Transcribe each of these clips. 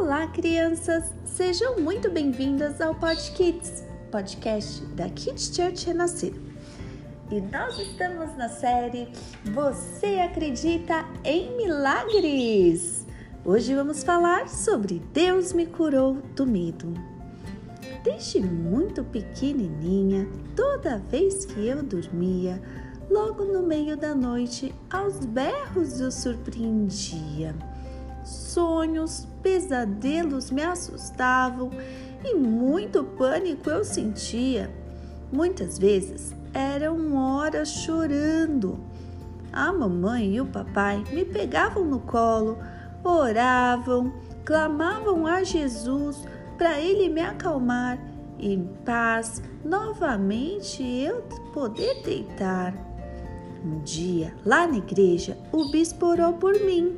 Olá, crianças! Sejam muito bem-vindas ao Pod Kids, podcast da Kids Church Renascer. E nós estamos na série Você Acredita em Milagres? Hoje vamos falar sobre Deus me curou do medo. Desde muito pequenininha, toda vez que eu dormia, logo no meio da noite, aos berros eu surpreendia sonhos, pesadelos me assustavam e muito pânico eu sentia. Muitas vezes eram horas chorando. A mamãe e o papai me pegavam no colo, oravam, clamavam a Jesus para ele me acalmar e em paz novamente eu poder deitar. Um dia, lá na igreja, o bispo orou por mim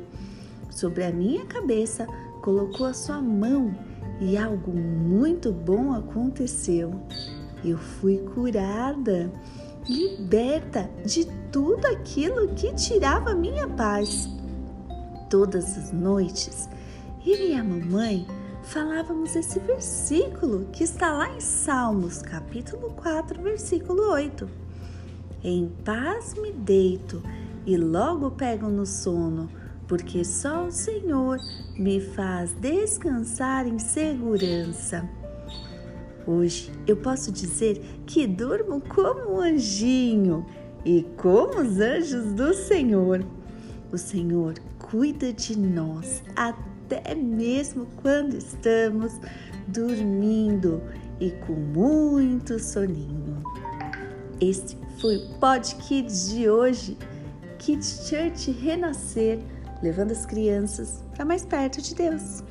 sobre a minha cabeça, colocou a sua mão e algo muito bom aconteceu. Eu fui curada, liberta de tudo aquilo que tirava minha paz. Todas as noites, eu e a mamãe falávamos esse versículo que está lá em Salmos, capítulo 4, versículo 8. Em paz me deito e logo pego no sono porque só o Senhor me faz descansar em segurança. Hoje eu posso dizer que durmo como um anjinho e como os anjos do Senhor. O Senhor cuida de nós até mesmo quando estamos dormindo e com muito soninho. Esse foi o Pod Kids de hoje. Kids Church Renascer levando as crianças para mais perto de Deus.